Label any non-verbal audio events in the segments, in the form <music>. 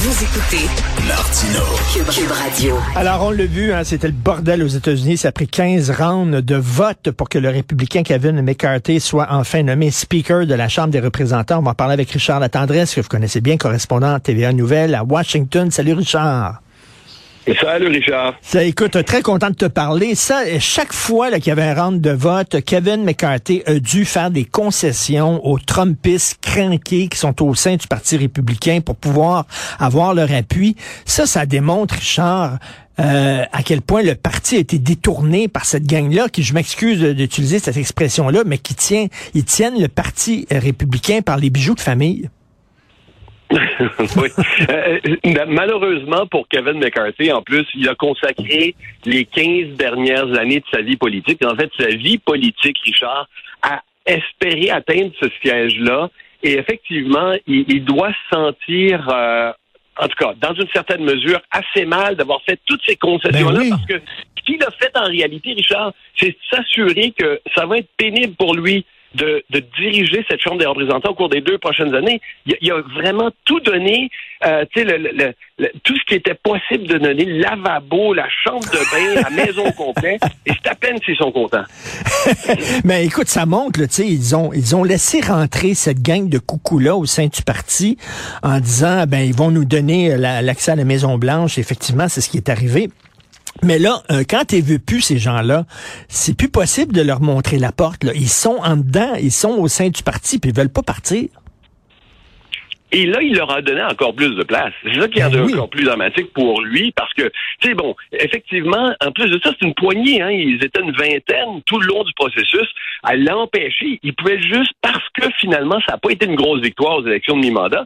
Vous écoutez Martino. Cube, Radio. Alors, on l'a vu, hein, c'était le bordel aux États-Unis. Ça a pris 15 rounds de vote pour que le républicain Kevin McCarthy soit enfin nommé Speaker de la Chambre des représentants. On va en parler avec Richard Latendresse, que vous connaissez bien, correspondant à TVA Nouvelle à Washington. Salut, Richard. Salut Richard. Ça, écoute, très content de te parler. Ça, chaque fois qu'il y avait un round de vote, Kevin McCarthy a dû faire des concessions aux Trumpistes crainqués qui sont au sein du Parti républicain pour pouvoir avoir leur appui. Ça, ça démontre, Richard, euh, à quel point le parti a été détourné par cette gang-là, qui, je m'excuse d'utiliser cette expression-là, mais qui tient, ils tiennent le Parti républicain par les bijoux de famille. Oui. Euh, malheureusement pour Kevin McCarthy, en plus, il a consacré les 15 dernières années de sa vie politique, en fait, sa vie politique, Richard, à espérer atteindre ce siège-là. Et effectivement, il, doit se sentir, euh, en tout cas, dans une certaine mesure, assez mal d'avoir fait toutes ces concessions-là, Ben parce que ce qu'il a fait en réalité, Richard, c'est s'assurer que ça va être pénible pour lui de, de, diriger cette Chambre des représentants au cours des deux prochaines années. Il, il a vraiment tout donné, euh, le, le, le, tout ce qui était possible de donner, le lavabo, la chambre de bain, la maison au complet, <laughs> et c'est à peine s'ils sont contents. Mais <laughs> écoute, ça montre, tu sais, ils ont, ils ont laissé rentrer cette gang de coucous-là au sein du parti en disant, ben, ils vont nous donner l'accès à la Maison-Blanche. Effectivement, c'est ce qui est arrivé. Mais là, euh, quand tu vu plus ces gens-là, c'est plus possible de leur montrer la porte. Là. Ils sont en dedans, ils sont au sein du parti, puis ils veulent pas partir. Et là, il leur a donné encore plus de place. C'est ça qui est Ben oui. encore plus dramatique pour lui, parce que, tu sais, bon, effectivement, en plus de ça, c'est une poignée, hein, ils étaient une vingtaine tout le long du processus à l'empêcher. Ils pouvaient juste, parce que finalement, ça n'a pas été une grosse victoire aux élections de mi-mandat,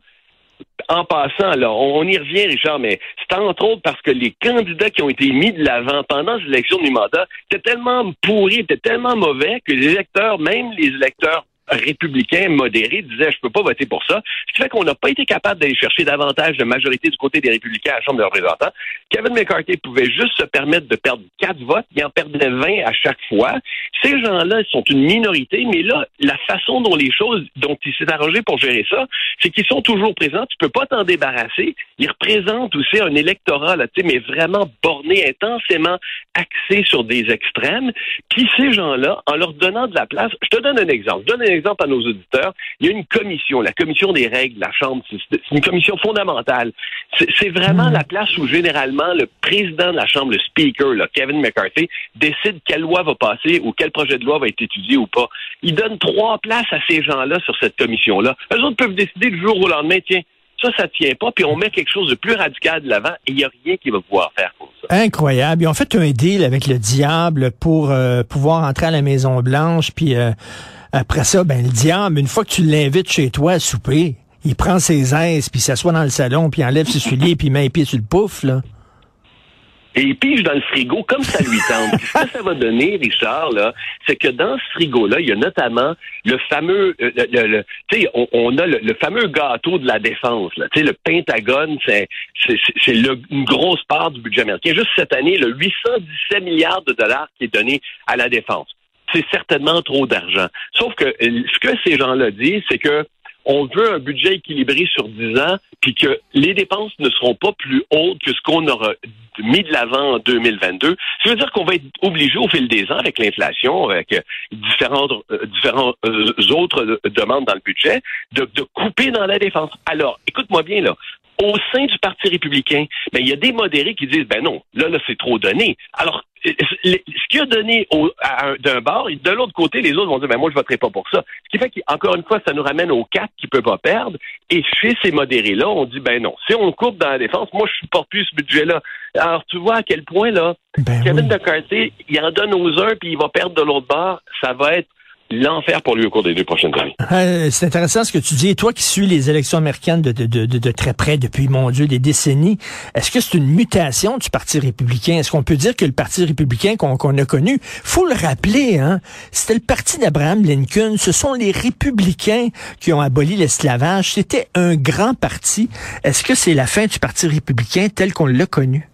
en passant, là, on y revient, Richard, mais c'est entre autres parce que les candidats qui ont été mis de l'avant pendant ces élections de mi-mandat étaient tellement pourris, étaient tellement mauvais que les électeurs, même les électeurs républicains modérés disaient je peux pas voter pour ça. Ce qui fait qu'on n'a pas été capable d'aller chercher davantage de majorité du côté des républicains à la Chambre des représentants. Kevin McCarthy pouvait juste se permettre de perdre quatre votes, il en perdait 20 à chaque fois. Ces gens-là sont une minorité, mais là, la façon dont les choses, dont il s'est arrangé pour gérer ça, c'est qu'ils sont toujours présents, tu peux pas t'en débarrasser. Ils représentent aussi un électorat, là, tu sais, mais vraiment borné, intensément axé sur des extrêmes. Puis ces gens-là, en leur donnant de la place, je te donne un exemple. Je donne un exemple à nos auditeurs. Il y a une commission, la commission des règles de la Chambre. C'est une commission fondamentale. C'est c'est vraiment la place où généralement le président de la Chambre, le speaker, là, Kevin McCarthy, décide quelle loi va passer ou quel projet de loi va être étudié ou pas. Il donne trois places à ces gens-là sur cette commission-là. Eux autres peuvent décider du jour au lendemain, tiens, ça, ça tient pas, puis on met quelque chose de plus radical de l'avant et il n'y a rien qui va pouvoir faire pour ça. Incroyable. Ils ont fait un deal avec le diable pour euh, pouvoir entrer à la Maison Blanche, puis euh, après ça, ben le diable, une fois que tu l'invites chez toi à souper, il prend ses aises, puis s'assoit dans le salon, puis enlève ses souliers, puis met les pieds sur le pouf, là. Et il pige dans le frigo comme ça lui tente. Ce que ça va donner, Richard, là, c'est que dans ce frigo-là, il y a notamment le fameux, euh, le, le- tu sais, on, on a le, le fameux gâteau de la défense. Là. Tu sais, le Pentagone, c'est c'est c'est une grosse part du budget américain. Juste cette année, le 817 milliards de dollars qui est donné à la défense. C'est certainement trop d'argent. Sauf que euh, ce que ces gens-là disent, c'est que on veut un budget équilibré sur 10 ans, puis que les dépenses ne seront pas plus hautes que ce qu'on aura mis de l'avant en 2022. Ça veut dire qu'on va être obligé au fil des ans, avec l'inflation, avec euh, différentes, euh, différentes euh, autres demandes dans le budget, de, de couper dans la défense. Alors, écoute-moi bien là. Au sein du Parti républicain, ben, il y a des modérés qui disent, ben non, là, là, c'est trop donné. Alors, ce qui a donné d'un bord, de l'autre côté, les autres vont dire, ben moi, je voterai pas pour ça. Ce qui fait qu'encore une fois, ça nous ramène aux quatre qui peuvent pas perdre. Et chez ces modérés-là, on dit, ben non, si on coupe dans la défense, moi, je supporte plus ce budget-là. Alors, tu vois à quel point, là, Ben Kevin oui. McCarthy, il en donne aux uns, puis il va perdre de l'autre bord. Ça va être l'enfer pour lui au cours des deux prochaines années. <laughs> Euh, c'est intéressant ce que tu dis. Et toi qui suis les élections américaines de, de, de, de- de très près depuis, mon Dieu, des décennies, est-ce que c'est une mutation du Parti républicain? Est-ce qu'on peut dire que le Parti républicain qu'on qu'on a connu, faut le rappeler, hein, c'était le parti d'Abraham Lincoln, ce sont les républicains qui ont aboli l'esclavage, c'était un grand parti. Est-ce que c'est la fin du Parti républicain tel qu'on l'a connu?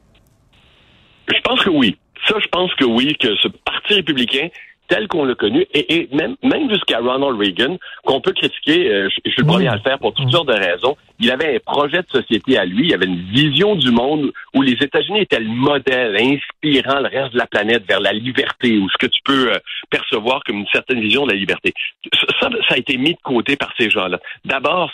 Je pense que oui. Ça, je pense que oui, que ce Parti républicain, tel qu'on l'a connu, et, et même, même jusqu'à Ronald Reagan, qu'on peut critiquer, euh, je, je suis le premier à le faire pour toutes sortes de raisons, il avait un projet de société à lui, il avait une vision du monde où les États-Unis étaient le modèle inspirant le reste de la planète vers la liberté, ou ce que tu peux euh, percevoir comme une certaine vision de la liberté. Ça, ça a été mis de côté par ces gens-là. D'abord,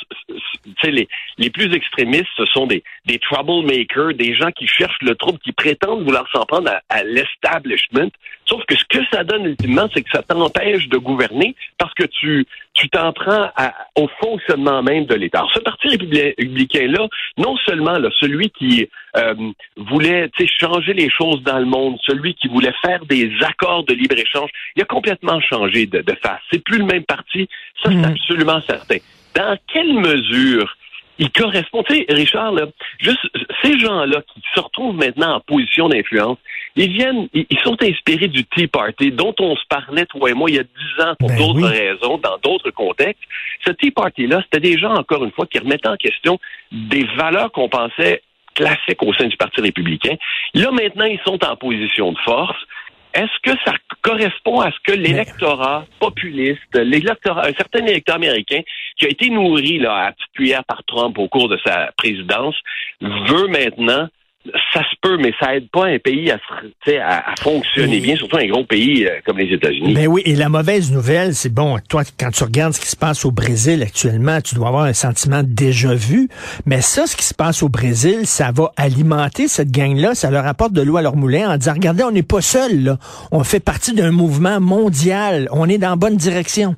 les, les plus extrémistes, ce sont des, troublemakers, des gens qui cherchent le trouble, qui prétendent vouloir s'en prendre à, à l'establishment. Sauf que ce que ça donne ultimement, c'est que ça t'empêche de gouverner parce que tu tu t'en prends à- au fonctionnement même de l'État. Ce parti républi- républicain-là, non seulement là, celui qui euh, voulait changer les choses dans le monde, celui qui voulait faire des accords de libre-échange, il a complètement changé de, de face. C'est plus le même parti, ça c'est Mhm. absolument certain. Dans quelle mesure il correspond? Tu sais, Richard, là, juste ces gens-là qui se retrouvent maintenant en position d'influence, ils viennent, ils, sont inspirés du Tea Party, dont on se parlait, toi et moi, il y a dix ans pour Ben d'autres oui. raisons, dans d'autres contextes. Ce Tea Party-là, c'était des gens, encore une fois, qui remettaient en question des valeurs qu'on pensait classiques au sein du Parti républicain. Là, maintenant, ils sont en position de force. Est-ce que ça correspond à ce que l'électorat populiste, l'électorat, un certain électeur américain qui a été nourri là, à petite cuillère par Trump au cours de sa présidence, veut maintenant ça se peut, mais ça aide pas un pays à, fonctionner bien, surtout un gros pays euh, comme les États-Unis. Ben oui, et la mauvaise nouvelle, c'est bon, toi, quand tu regardes ce qui se passe au Brésil actuellement, tu dois avoir un sentiment déjà vu. Mais ça, ce qui se passe au Brésil, ça va alimenter cette gang-là, ça leur apporte de l'eau à leur moulin en disant, regardez, on n'est pas seul, là. On fait partie d'un mouvement mondial. On est dans la bonne direction.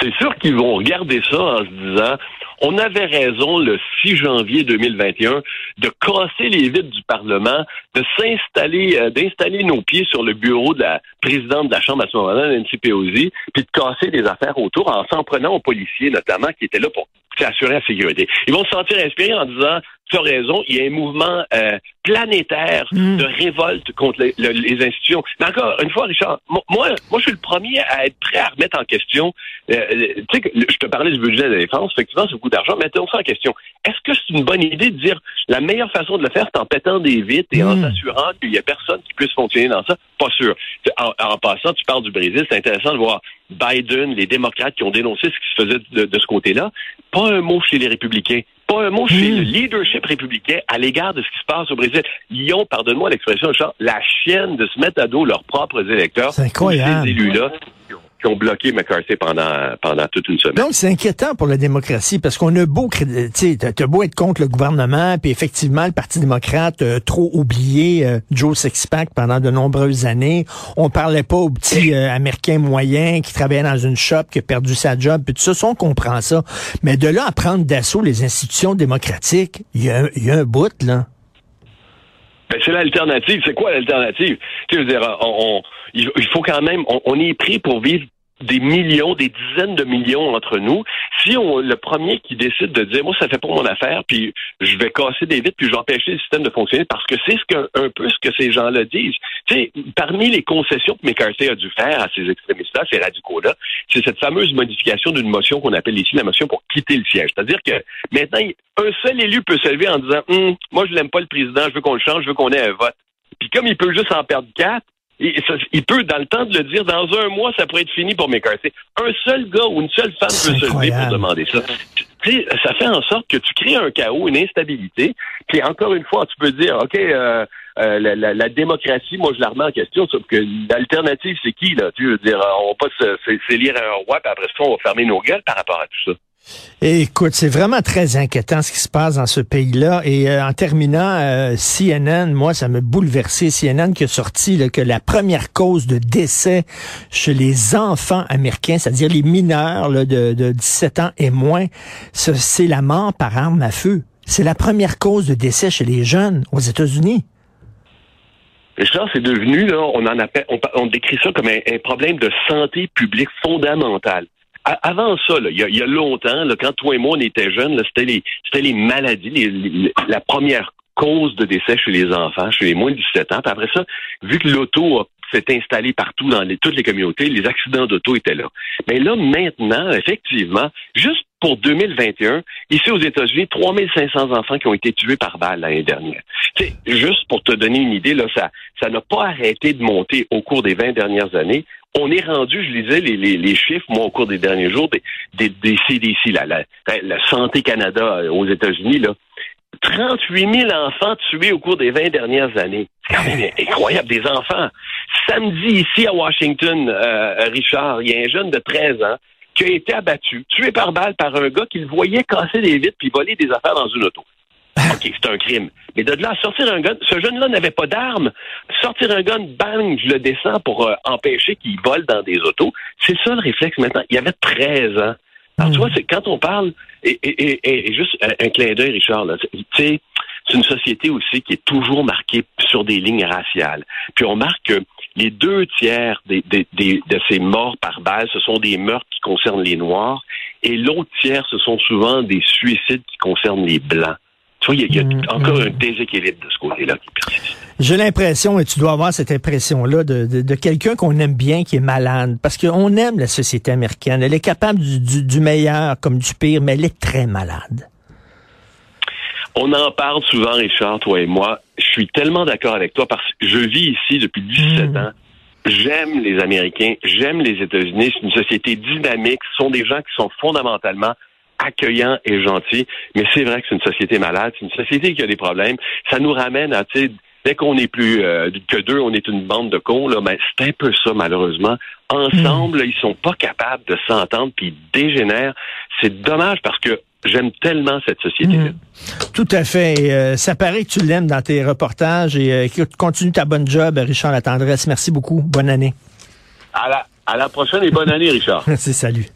C'est sûr qu'ils vont regarder ça en se disant on avait raison le 6 janvier 2021 de casser les vitres du Parlement, de s'installer, euh, d'installer nos pieds sur le bureau de la présidente de la Chambre à ce moment-là, Nancy Pelosi, puis de casser des affaires autour en s'en prenant aux policiers notamment qui étaient là pour assurer la sécurité. Ils vont se sentir inspirés en disant tu as raison, il y a un mouvement euh, planétaire Mm. de révolte contre les, le- les institutions. Mais encore une fois, Richard, mo- moi, moi, je suis le premier à être prêt à remettre en question. euh, euh, tu sais, je te parlais du budget de la défense, effectivement, c'est beaucoup d'argent. Mettons ça en question. Est-ce que c'est une bonne idée de dire la meilleure façon de le faire, c'est en pétant des vitres et en Mm. s'assurant qu'il y a personne qui puisse fonctionner dans ça? Pas sûr. En, en passant, tu parles du Brésil, c'est intéressant de voir Biden, les démocrates qui ont dénoncé ce qui se faisait de, de ce côté-là. Pas un mot chez les républicains. Pas un mot chez Mm. le leadership républicain à l'égard de ce qui se passe au Brésil. Ils ont, pardonne-moi l'expression, la chienne de se mettre à dos leurs propres électeurs. C'est incroyable. Ces élus-là qui ont- bloqué McCarthy pendant, pendant toute une semaine. Donc, c'est inquiétant pour la démocratie parce qu'on a beau, tu sais, t'as t'as beau être contre le gouvernement, puis effectivement, le Parti démocrate a trop oublié euh, Joe Sixpack pendant de nombreuses années. On parlait pas aux petits euh, Américains moyens qui travaillaient dans une shop, qui a perdu sa job, puis tout ça, ça, on comprend ça. Mais de là à prendre d'assaut les institutions démocratiques, il y, a y a un bout, là. Ben, c'est l'alternative. C'est quoi l'alternative? Tu veux dire, on, on- il il faut quand même, on, on est pris pour vivre des millions, des dizaines de millions entre nous. Si on le premier qui décide de dire, moi, ça fait pas mon affaire, puis je vais casser des vitres, puis je vais empêcher le système de fonctionner, parce que c'est ce que, un peu ce que ces gens-là disent. Tu sais, parmi les concessions que McCarthy a dû faire à ces extrémistes-là, ces radicaux-là, c'est cette fameuse modification d'une motion qu'on appelle ici la motion pour quitter le siège. C'est-à-dire que maintenant, un seul élu peut se lever en disant, Hum, moi, je l'aime pas le président, je veux qu'on le change, je veux qu'on ait un vote. Puis comme il peut juste en perdre quatre, il, ça- il peut, dans le temps de le dire, dans un mois, ça pourrait être fini pour McCarthy. Un seul gars ou une seule femme peut se lever pour demander ça. Ça fait en sorte que tu crées un chaos, une instabilité. Puis encore une fois, tu peux dire, OK, euh, euh, la, la- la démocratie, moi, je la remets en question, sauf que l'alternative, c'est qui, là? Tu veux dire, on va pas s'élire un roi, puis après ça, on va fermer nos gueules par rapport à tout ça. Écoute, c'est vraiment très inquiétant ce qui se passe dans ce pays-là. Et euh, en terminant, euh, CNN, moi, ça me bouleversé. CNN qui a sorti là, que la première cause de décès chez les enfants américains, c'est-à-dire les mineurs de, de 17 ans et moins, ce- c'est la mort par arme à feu. C'est la première cause de décès chez les jeunes aux États-Unis. Richard, c'est devenu, là, on en appelle, on, on décrit ça comme un, un problème de santé publique fondamental. Avant ça, il, y y a longtemps, là, quand toi et moi on était jeunes, c'était les les maladies, les- les- la première cause de décès chez les enfants, chez les moins de 17 ans. Après ça, vu que l'auto s'est installé partout dans les- toutes les communautés, les accidents d'auto étaient là. Mais là, maintenant, effectivement, juste pour 2021, ici aux États-Unis, 3500 enfants qui ont été tués par balle l'année dernière. Juste pour te donner une idée, là, ça ça n'a pas arrêté de monter au cours des 20 dernières années. On est rendu, je lisais les, les, les chiffres, moi, au cours des derniers jours, des, des, des CDC, la, la, la Santé Canada euh, aux États-Unis, là. 38 000 enfants tués au cours des 20 dernières années. C'est quand même <laughs> incroyable, des enfants. Samedi, ici à Washington, euh, Richard, il y a un jeune de 13 ans qui a été abattu, tué par balle par un gars qui le voyait casser des vitres puis voler des affaires dans une auto. <laughs> OK, c'est un crime. Mais de là sortir un gun, ce jeune-là n'avait pas d'arme. Sortir un gun, bang, je le descends pour euh, empêcher qu'il vole dans des autos. C'est ça le réflexe maintenant. Il y avait 13 ans. Alors, tu vois, c'est quand on parle, et, et, et, et juste un, un clin d'œil, Richard, là, tu sais, c'est une société aussi qui est toujours marquée sur des lignes raciales. Puis on marque que les deux tiers des, des, des- de ces morts par balle, ce sont des meurtres qui concernent les Noirs, et l'autre tiers, ce sont souvent des suicides qui concernent les Blancs. Tu vois, il y a, il y a Mm, encore mm. un déséquilibre de ce côté-là qui persiste. J'ai l'impression, et tu dois avoir cette impression-là, de, de, de quelqu'un qu'on aime bien qui est malade. Parce qu'on aime la société américaine. Elle est capable du, du, du meilleur comme du pire, mais elle est très malade. On en parle souvent, Richard, toi et moi. Je suis tellement d'accord avec toi parce que je vis ici depuis 17 Mm. ans. J'aime les Américains, j'aime les États-Unis. C'est une société dynamique. Ce sont des gens qui sont fondamentalement accueillants et gentils. Mais c'est vrai que c'est une société malade. C'est une société qui a des problèmes. Ça nous ramène à, tu sais, dès qu'on est plus euh, que deux, on est une bande de cons. Là, mais c'est un peu ça, malheureusement. Ensemble, là, ils sont pas capables de s'entendre puis ils dégénèrent. C'est dommage parce que j'aime tellement cette société-là. Mm. Tout à fait. Et, euh, ça paraît que tu l'aimes dans tes reportages. Et euh, continue ta bonne job, Richard La Tendresse. Merci beaucoup. Bonne année. À la, à la prochaine et bonne année, Richard. <laughs> Merci, salut.